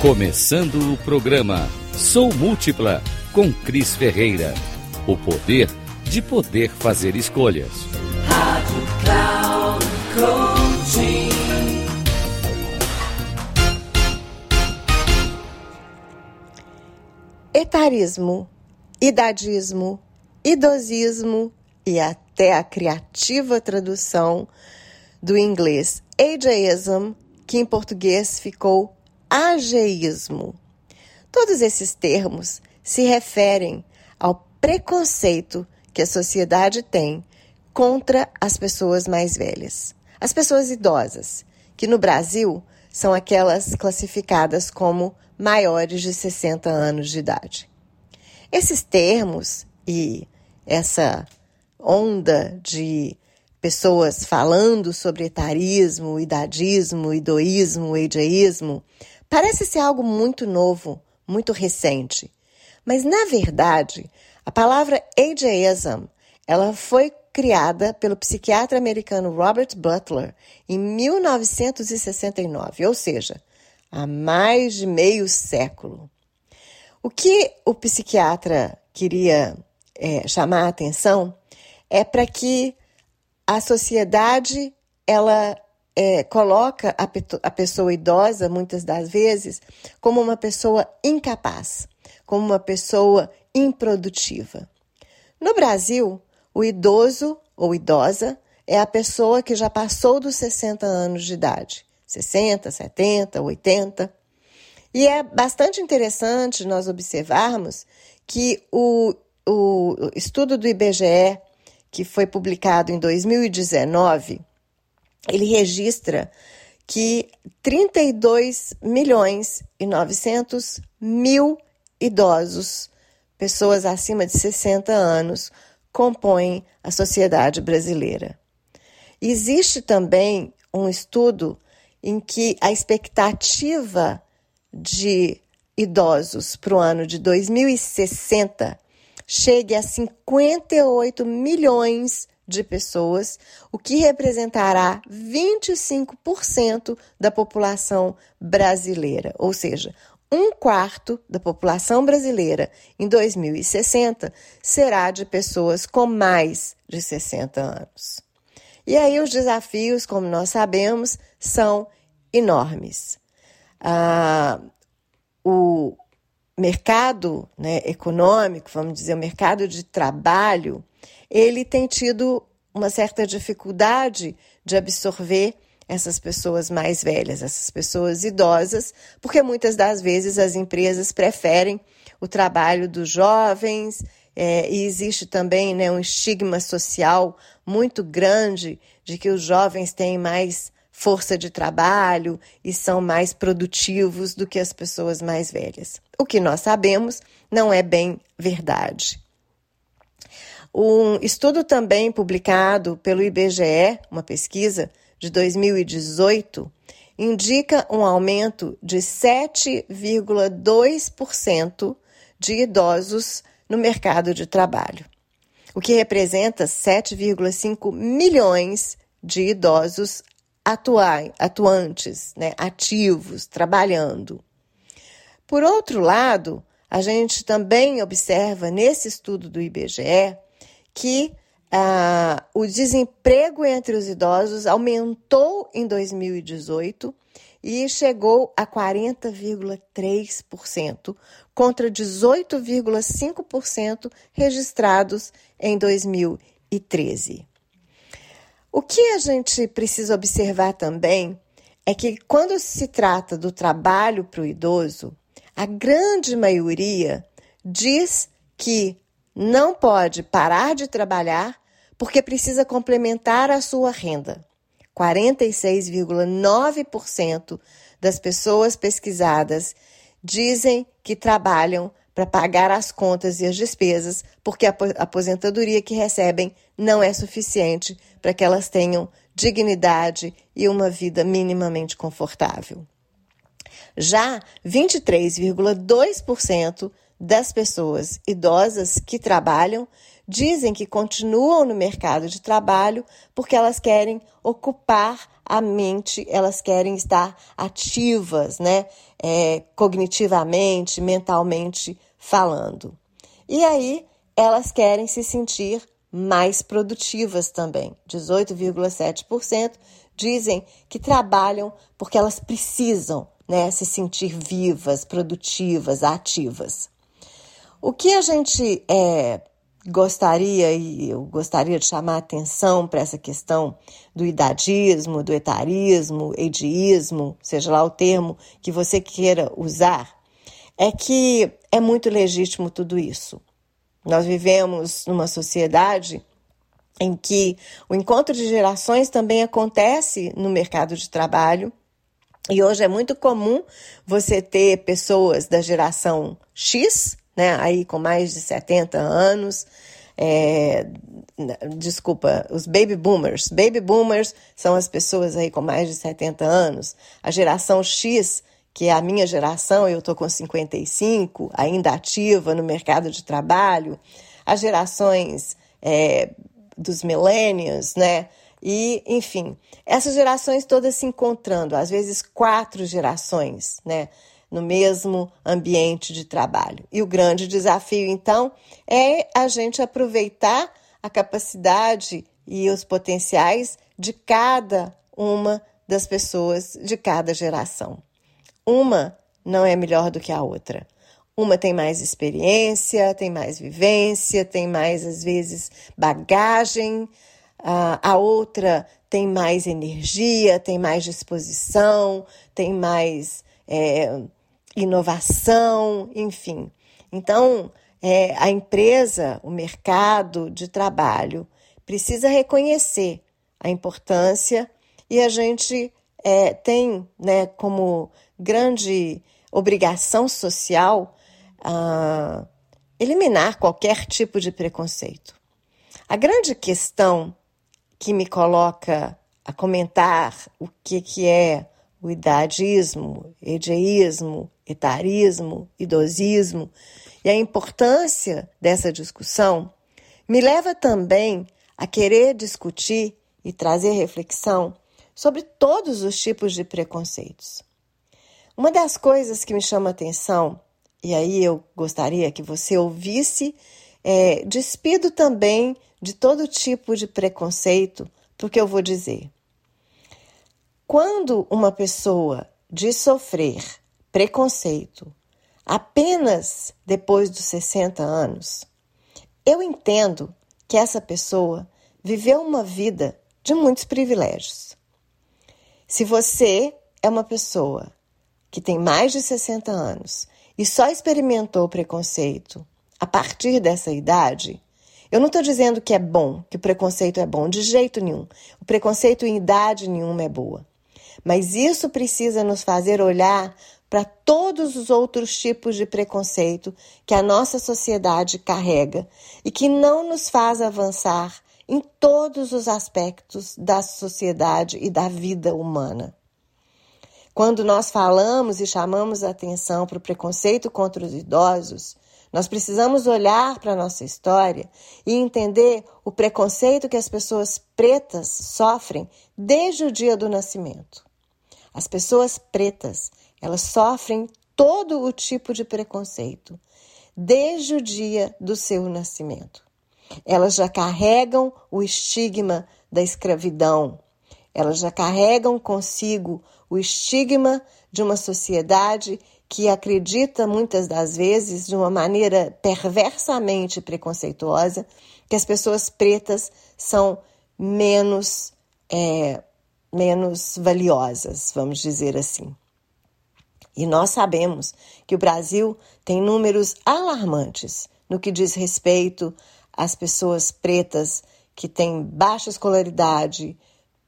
Começando o programa Sou Múltipla com Cris Ferreira. O poder de poder fazer escolhas. Rádio Cloud Coaching. Etarismo, idadismo, idosismo e até a criativa tradução do inglês ageism, que em português ficou ageísmo. Todos esses termos se referem ao preconceito que a sociedade tem contra as pessoas mais velhas, as pessoas idosas, que no Brasil são aquelas classificadas como maiores de 60 anos de idade. Esses termos e essa onda de pessoas falando sobre etarismo, idadismo, idoísmo, ageísmo, parece ser algo muito novo, muito recente. Mas, na verdade, a palavra ageism, ela foi criada pelo psiquiatra americano Robert Butler em 1969, ou seja, há mais de meio século. O que o psiquiatra queria é, chamar a atenção é para que a sociedade ela é, coloca a, a pessoa idosa, muitas das vezes, como uma pessoa incapaz, como uma pessoa improdutiva. No Brasil, o idoso ou idosa é a pessoa que já passou dos 60 anos de idade 60, 70, 80. E é bastante interessante nós observarmos que o, o estudo do IBGE que foi publicado em 2019, ele registra que 32 milhões e 900 mil idosos, pessoas acima de 60 anos, compõem a sociedade brasileira. Existe também um estudo em que a expectativa de idosos para o ano de 2060 chegue a 58 milhões de pessoas, o que representará 25% da população brasileira, ou seja, um quarto da população brasileira em 2060 será de pessoas com mais de 60 anos. E aí os desafios, como nós sabemos, são enormes. Ah, o, mercado né, econômico, vamos dizer, o mercado de trabalho, ele tem tido uma certa dificuldade de absorver essas pessoas mais velhas, essas pessoas idosas, porque muitas das vezes as empresas preferem o trabalho dos jovens é, e existe também né, um estigma social muito grande de que os jovens têm mais força de trabalho e são mais produtivos do que as pessoas mais velhas. O que nós sabemos não é bem verdade. Um estudo também publicado pelo IBGE, uma pesquisa de 2018, indica um aumento de 7,2% de idosos no mercado de trabalho, o que representa 7,5 milhões de idosos atuar, atuantes, né, ativos, trabalhando. Por outro lado, a gente também observa nesse estudo do IBGE que ah, o desemprego entre os idosos aumentou em 2018 e chegou a 40,3%, contra 18,5% registrados em 2013. O que a gente precisa observar também é que quando se trata do trabalho para o idoso, a grande maioria diz que não pode parar de trabalhar porque precisa complementar a sua renda. 46,9% das pessoas pesquisadas dizem que trabalham para pagar as contas e as despesas, porque a aposentadoria que recebem não é suficiente para que elas tenham dignidade e uma vida minimamente confortável. Já 23,2% das pessoas idosas que trabalham dizem que continuam no mercado de trabalho porque elas querem ocupar a mente, elas querem estar ativas, né? É, cognitivamente, mentalmente falando. E aí elas querem se sentir mais produtivas também. 18,7% dizem que trabalham porque elas precisam né, se sentir vivas, produtivas, ativas. O que a gente é, gostaria e eu gostaria de chamar a atenção para essa questão do idadismo, do etarismo, edismo, seja lá o termo que você queira usar, é que é muito legítimo tudo isso. Nós vivemos numa sociedade em que o encontro de gerações também acontece no mercado de trabalho. E hoje é muito comum você ter pessoas da geração X, né, aí com mais de 70 anos, é, desculpa, os baby boomers. Baby boomers são as pessoas aí com mais de 70 anos. A geração X, que é a minha geração, eu estou com 55, ainda ativa no mercado de trabalho. As gerações é, dos millennials, né? E, enfim, essas gerações todas se encontrando, às vezes quatro gerações, né? No mesmo ambiente de trabalho. E o grande desafio, então, é a gente aproveitar a capacidade e os potenciais de cada uma das pessoas de cada geração. Uma não é melhor do que a outra. Uma tem mais experiência, tem mais vivência, tem mais, às vezes, bagagem, a outra tem mais energia, tem mais disposição, tem mais é, inovação, enfim. Então, é, a empresa, o mercado de trabalho, precisa reconhecer a importância e a gente é, tem né, como grande obrigação social a eliminar qualquer tipo de preconceito. A grande questão que me coloca a comentar o que, que é o idadismo, edeísmo, etarismo, idosismo e a importância dessa discussão me leva também a querer discutir e trazer reflexão sobre todos os tipos de preconceitos. Uma das coisas que me chama atenção e aí eu gostaria que você ouvisse, é, despido também de todo tipo de preconceito, porque eu vou dizer. Quando uma pessoa diz sofrer preconceito apenas depois dos 60 anos, eu entendo que essa pessoa viveu uma vida de muitos privilégios. Se você é uma pessoa que tem mais de 60 anos e só experimentou preconceito a partir dessa idade, eu não estou dizendo que é bom, que o preconceito é bom, de jeito nenhum. O preconceito em idade nenhuma é boa. Mas isso precisa nos fazer olhar para todos os outros tipos de preconceito que a nossa sociedade carrega e que não nos faz avançar em todos os aspectos da sociedade e da vida humana. Quando nós falamos e chamamos a atenção para o preconceito contra os idosos, nós precisamos olhar para a nossa história e entender o preconceito que as pessoas pretas sofrem desde o dia do nascimento. As pessoas pretas, elas sofrem todo o tipo de preconceito desde o dia do seu nascimento. Elas já carregam o estigma da escravidão, elas já carregam consigo o estigma de uma sociedade que acredita muitas das vezes, de uma maneira perversamente preconceituosa, que as pessoas pretas são menos, é, menos valiosas, vamos dizer assim. E nós sabemos que o Brasil tem números alarmantes no que diz respeito às pessoas pretas que têm baixa escolaridade,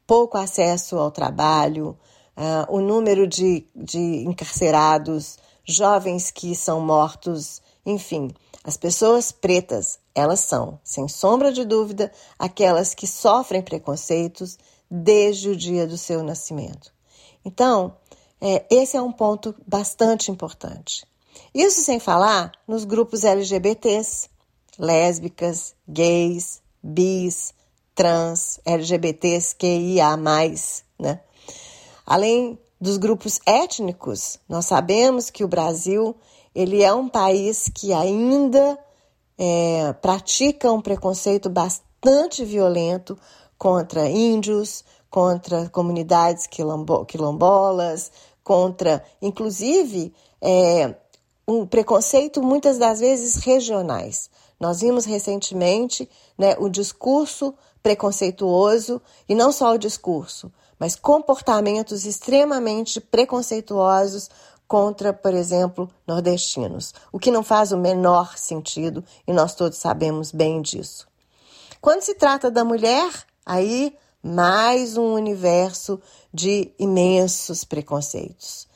pouco acesso ao trabalho, uh, o número de, de encarcerados, jovens que são mortos, enfim, as pessoas pretas, elas são, sem sombra de dúvida, aquelas que sofrem preconceitos desde o dia do seu nascimento. Então, é, esse é um ponto bastante importante. Isso sem falar nos grupos LGBTs, lésbicas, gays, bis, trans, LGBTs, QIA+, né? Além dos grupos étnicos, nós sabemos que o Brasil ele é um país que ainda é, pratica um preconceito bastante violento contra índios, contra comunidades quilombo quilombolas, contra, inclusive, é, um preconceito muitas das vezes regionais. Nós vimos recentemente né, o discurso preconceituoso, e não só o discurso, mas comportamentos extremamente preconceituosos contra, por exemplo, nordestinos, o que não faz o menor sentido e nós todos sabemos bem disso. Quando se trata da mulher, aí mais um universo de imensos preconceitos.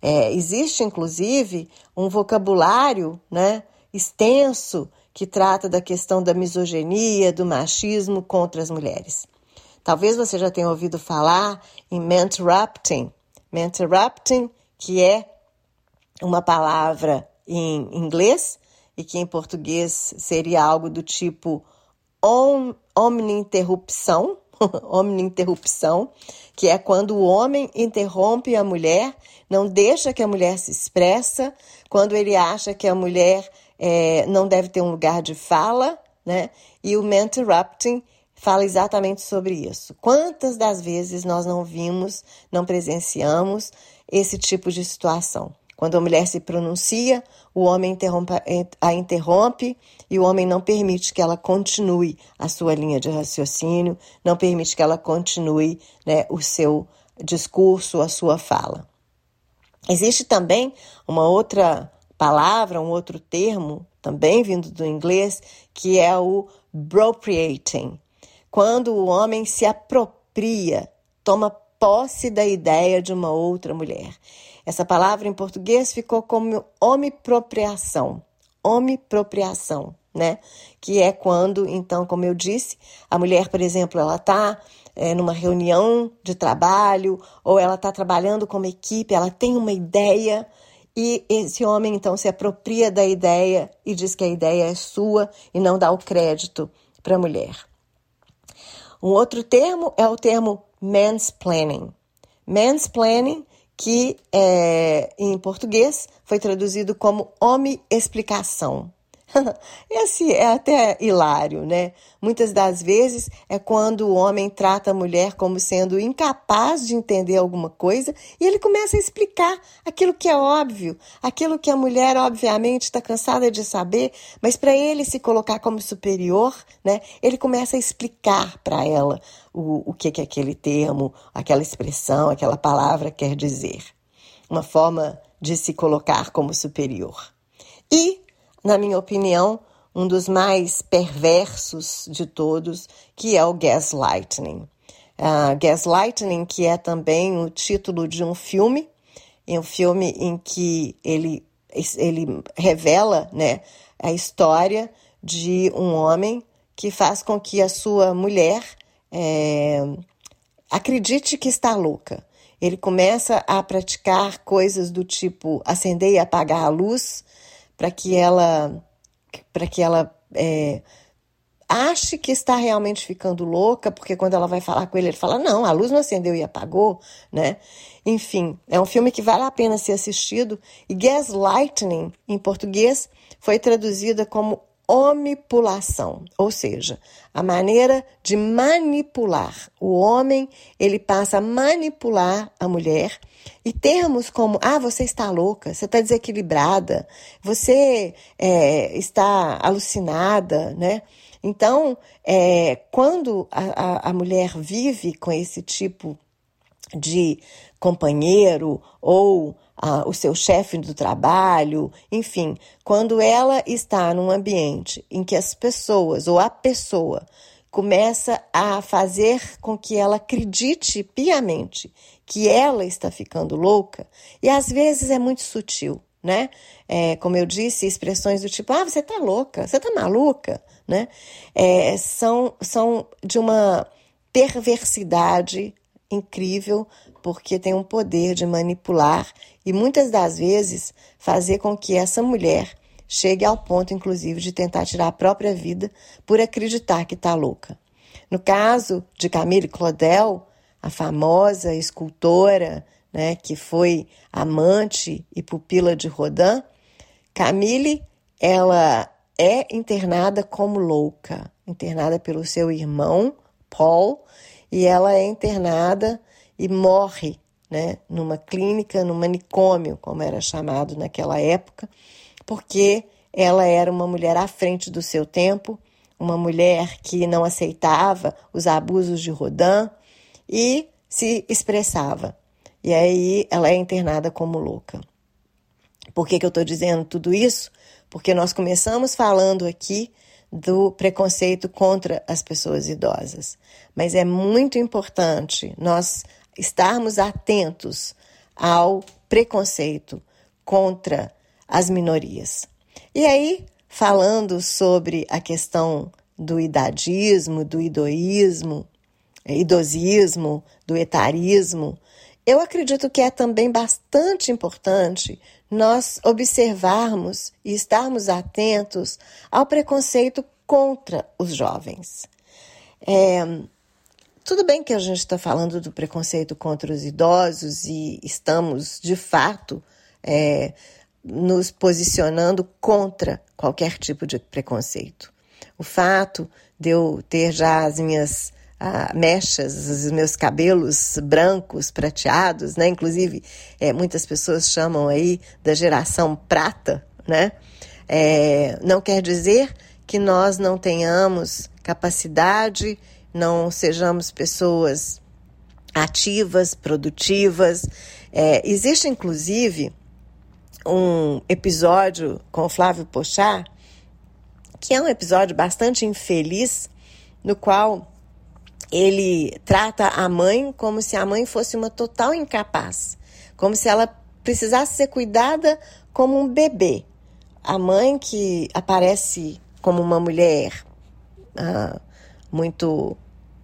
É, existe, inclusive, um vocabulário né, extenso que trata da questão da misoginia, do machismo contra as mulheres. Talvez você já tenha ouvido falar em mentorrupting. Mentorrupting, que é uma palavra em inglês e que em português seria algo do tipo om, omninterrupção, omninterrupção, que é quando o homem interrompe a mulher, não deixa que a mulher se expressa, quando ele acha que a mulher é, não deve ter um lugar de fala, né? E o interrupting fala exatamente sobre isso. Quantas das vezes nós não vimos, não presenciamos esse tipo de situação? Quando a mulher se pronuncia, o homem a interrompe e o homem não permite que ela continue a sua linha de raciocínio, não permite que ela continue né, o seu discurso, a sua fala. Existe também uma outra palavra, um outro termo, também vindo do inglês, que é o appropriating. Quando o homem se apropria, toma posse da ideia de uma outra mulher. Essa palavra em português ficou como homipropriação. Homipropriação, né? Que é quando, então, como eu disse, a mulher, por exemplo, ela está é, numa reunião de trabalho ou ela está trabalhando como equipe, ela tem uma ideia e esse homem então se apropria da ideia e diz que a ideia é sua e não dá o crédito para a mulher. Um outro termo é o termo mansplaining. Mansplaining que é, em português foi traduzido como homem-explicação. Esse é até hilário, né? Muitas das vezes é quando o homem trata a mulher como sendo incapaz de entender alguma coisa e ele começa a explicar aquilo que é óbvio, aquilo que a mulher, obviamente, está cansada de saber, mas para ele se colocar como superior, né? Ele começa a explicar para ela o, o que, que aquele termo, aquela expressão, aquela palavra quer dizer. Uma forma de se colocar como superior. E na minha opinião, um dos mais perversos de todos, que é o gaslighting. Uh, gaslighting, que é também o título de um filme, um filme em que ele, ele revela né, a história de um homem que faz com que a sua mulher é, acredite que está louca. Ele começa a praticar coisas do tipo acender e apagar a luz, para que ela para que ela é, ache que está realmente ficando louca, porque quando ela vai falar com ele, ele fala: não, a luz não acendeu e apagou, né? Enfim, é um filme que vale a pena ser assistido. E Gaslighting, em português, foi traduzida como omipulação, ou seja, a maneira de manipular. O homem, ele passa a manipular a mulher e termos como, ah, você está louca, você está desequilibrada, você é, está alucinada, né? Então, é, quando a, a, a mulher vive com esse tipo de companheiro ou o seu chefe do trabalho, enfim, quando ela está num ambiente em que as pessoas ou a pessoa começa a fazer com que ela acredite piamente que ela está ficando louca, e às vezes é muito sutil, né? É, como eu disse, expressões do tipo, ah, você tá louca, você tá maluca, né? É, são, são de uma perversidade incrível, porque tem um poder de manipular e muitas das vezes fazer com que essa mulher chegue ao ponto, inclusive, de tentar tirar a própria vida por acreditar que está louca. No caso de Camille Claudel, a famosa escultora né, que foi amante e pupila de Rodin, Camille ela é internada como louca, internada pelo seu irmão Paul, e ela é internada e morre né, numa clínica, no manicômio, como era chamado naquela época, porque ela era uma mulher à frente do seu tempo, uma mulher que não aceitava os abusos de Rodin e se expressava. E aí ela é internada como louca. Por que, que eu estou dizendo tudo isso? Porque nós começamos falando aqui do preconceito contra as pessoas idosas. Mas é muito importante nós estarmos atentos ao preconceito contra as minorias. E aí, falando sobre a questão do idadismo, do idoísmo, idosismo, do etarismo, eu acredito que é também bastante importante nós observarmos e estarmos atentos ao preconceito contra os jovens. É, tudo bem que a gente está falando do preconceito contra os idosos e estamos, de fato, é, nos posicionando contra qualquer tipo de preconceito. O fato de eu ter já as minhas ah, mechas, os meus cabelos brancos, prateados, né? Inclusive, é, muitas pessoas chamam aí da geração prata, né? É, não quer dizer que nós não tenhamos capacidade, não sejamos pessoas ativas, produtivas. É, existe, inclusive, um episódio com o Flávio Pochá, que é um episódio bastante infeliz, no qual ele trata a mãe como se a mãe fosse uma total incapaz, como se ela precisasse ser cuidada como um bebê. A mãe que aparece como uma mulher ah, muito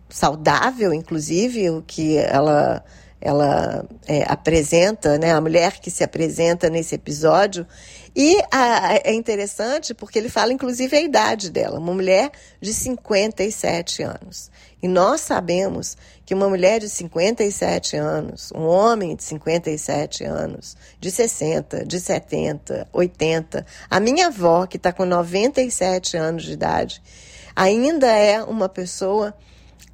saudável, inclusive, o que ela ela é, apresenta, né, a mulher que se apresenta nesse episódio. E a, é interessante porque ele fala, inclusive, a idade dela, uma mulher de 57 anos. E nós sabemos que uma mulher de 57 anos, um homem de 57 anos, de 60, de 70, 80, a minha avó, que está com 97 anos de idade, ainda é uma pessoa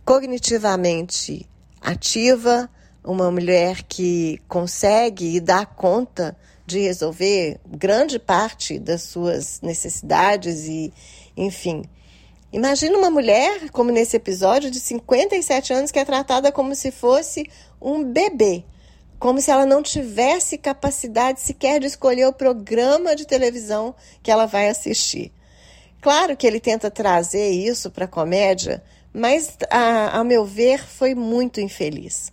cognitivamente ativa, uma mulher que consegue e dá conta de resolver grande parte das suas necessidades e, enfim. Imagina uma mulher, como nesse episódio, de 57 anos, que é tratada como se fosse um bebê, como se ela não tivesse capacidade sequer de escolher o programa de televisão que ela vai assistir. Claro que ele tenta trazer isso para a comédia, mas, a, a meu ver, foi muito infeliz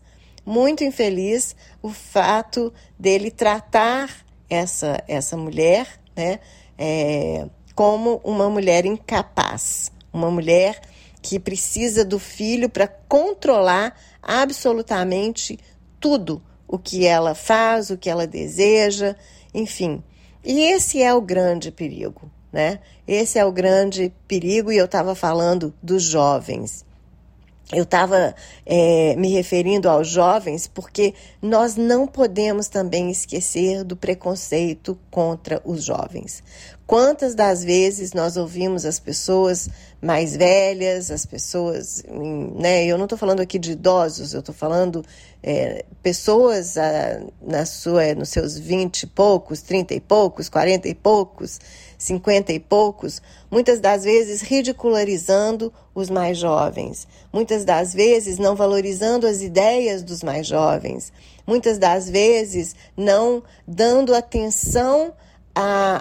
muito infeliz o fato dele tratar essa, essa mulher né, é, como uma mulher incapaz, uma mulher que precisa do filho para controlar absolutamente tudo o que ela faz, o que ela deseja, enfim. E esse é o grande perigo, né? Esse é o grande perigo, e eu estava falando dos jovens eu estava é, me referindo aos jovens porque nós não podemos também esquecer do preconceito contra os jovens. Quantas das vezes nós ouvimos as pessoas mais velhas, as pessoas, né? Eu não estou falando aqui de idosos, eu estou falando é, pessoas a, na sua, nos seus vinte e poucos, trinta e poucos, quarenta e poucos, cinquenta e poucos, muitas das vezes ridicularizando os mais jovens, muitas das vezes não valorizando as ideias dos mais jovens, muitas das vezes não dando atenção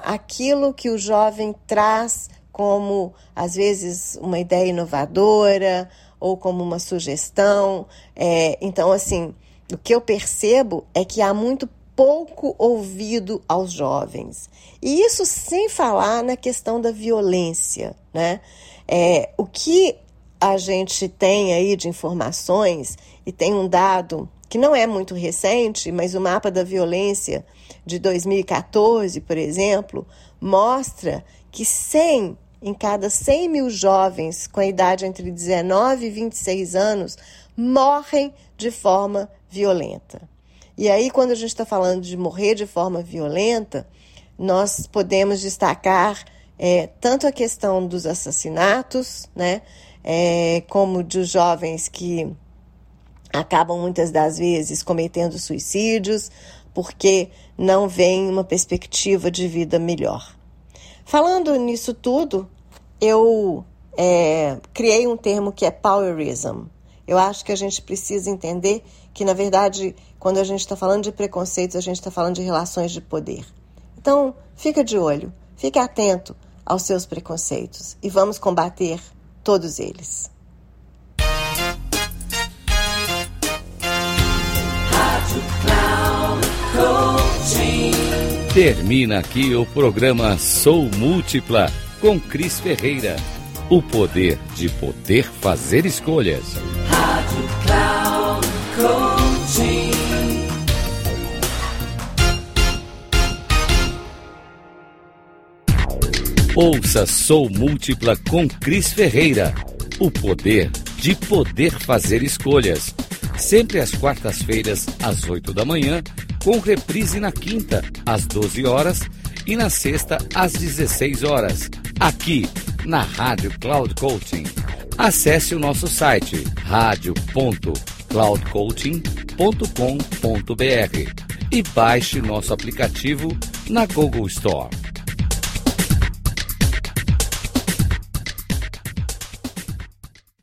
aquilo que o jovem traz como às vezes uma ideia inovadora ou como uma sugestão. É, então, assim, o que eu percebo é que há muito pouco ouvido aos jovens. E isso sem falar na questão da violência, né? É, o que a gente tem aí de informações, e tem um dado que não é muito recente, mas o mapa da violência de 2014, por exemplo, mostra que 100 em cada 100 mil jovens com a idade entre 19 e 26 anos morrem de forma violenta. E aí, quando a gente está falando de morrer de forma violenta, nós podemos destacar é, tanto a questão dos assassinatos, né, é, como de jovens que acabam muitas das vezes cometendo suicídios porque não vem uma perspectiva de vida melhor. Falando nisso tudo, eu é, criei um termo que é powerism. Eu acho que a gente precisa entender que, na verdade, quando a gente está falando de preconceitos, a gente está falando de relações de poder. Então, fica de olho, fique atento aos seus preconceitos e vamos combater todos eles. Termina aqui o programa Sou Múltipla com Cris Ferreira. O poder de poder fazer escolhas. Rádio Cloud Coaching. Ouça Sou Múltipla com Cris Ferreira. O poder de poder fazer escolhas. Sempre às quartas-feiras, às 8 da manhã, com reprise na quinta, às 12 horas e na sexta, às 16 horas, aqui na Rádio Cloud Coaching. Acesse o nosso site radio.cloudcoaching.com.br e baixe nosso aplicativo na Google Store.